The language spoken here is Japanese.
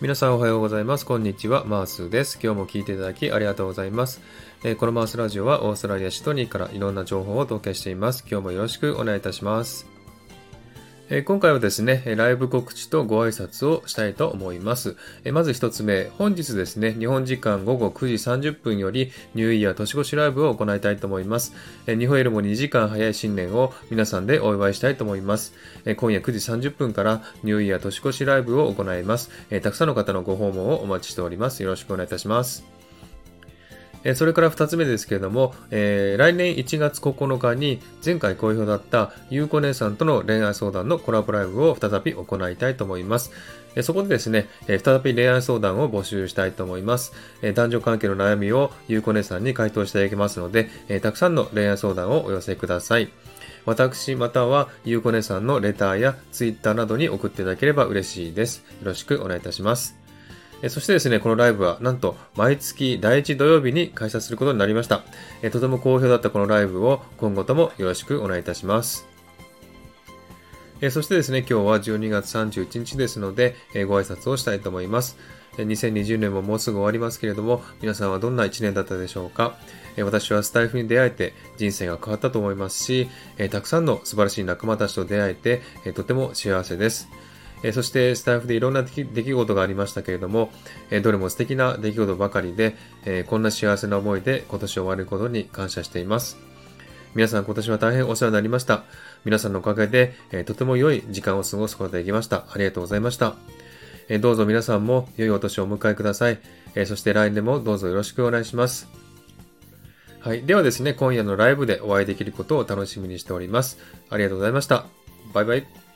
皆さんおはようございます。こんにちは。マースです。今日も聞いていただきありがとうございます。えー、このマースラジオはオーストラリア・シトニーからいろんな情報をお届けしています。今日もよろしくお願いいたします。え今回はですね、ライブ告知とご挨拶をしたいと思います。えまず一つ目、本日ですね、日本時間午後9時30分よりニューイヤー年越しライブを行いたいと思います。え日本よりも2時間早い新年を皆さんでお祝いしたいと思います。え今夜9時30分からニューイヤー年越しライブを行います。えたくさんの方のご訪問をお待ちしております。よろしくお願いいたします。えそれから2つ目ですけれども、えー、来年1月9日に前回好評だったゆうこ姉さんとの恋愛相談のコラボライブを再び行いたいと思います。えそこでですね、え再び恋愛相談を募集したいと思います。え男女関係の悩みをゆうこ姉さんに回答していただきますので、えたくさんの恋愛相談をお寄せください。私またはゆうこ姉さんのレターやツイッターなどに送っていただければ嬉しいです。よろしくお願いいたします。そしてですね、このライブはなんと毎月第1土曜日に開催することになりました。とても好評だったこのライブを今後ともよろしくお願いいたします。そしてですね、今日は12月31日ですので、ご挨拶をしたいと思います。2020年ももうすぐ終わりますけれども、皆さんはどんな1年だったでしょうか私はスタイフに出会えて人生が変わったと思いますし、たくさんの素晴らしい仲間たちと出会えて、とても幸せです。えそしてスタイフでいろんな出来事がありましたけれども、えどれも素敵な出来事ばかりで、えこんな幸せな思いで今年を終わることに感謝しています。皆さん今年は大変お世話になりました。皆さんのおかげで、えとても良い時間を過ごすことができました。ありがとうございました。えどうぞ皆さんも良いお年をお迎えください。えそして来年もどうぞよろしくお願いします。はい。ではですね、今夜のライブでお会いできることを楽しみにしております。ありがとうございました。バイバイ。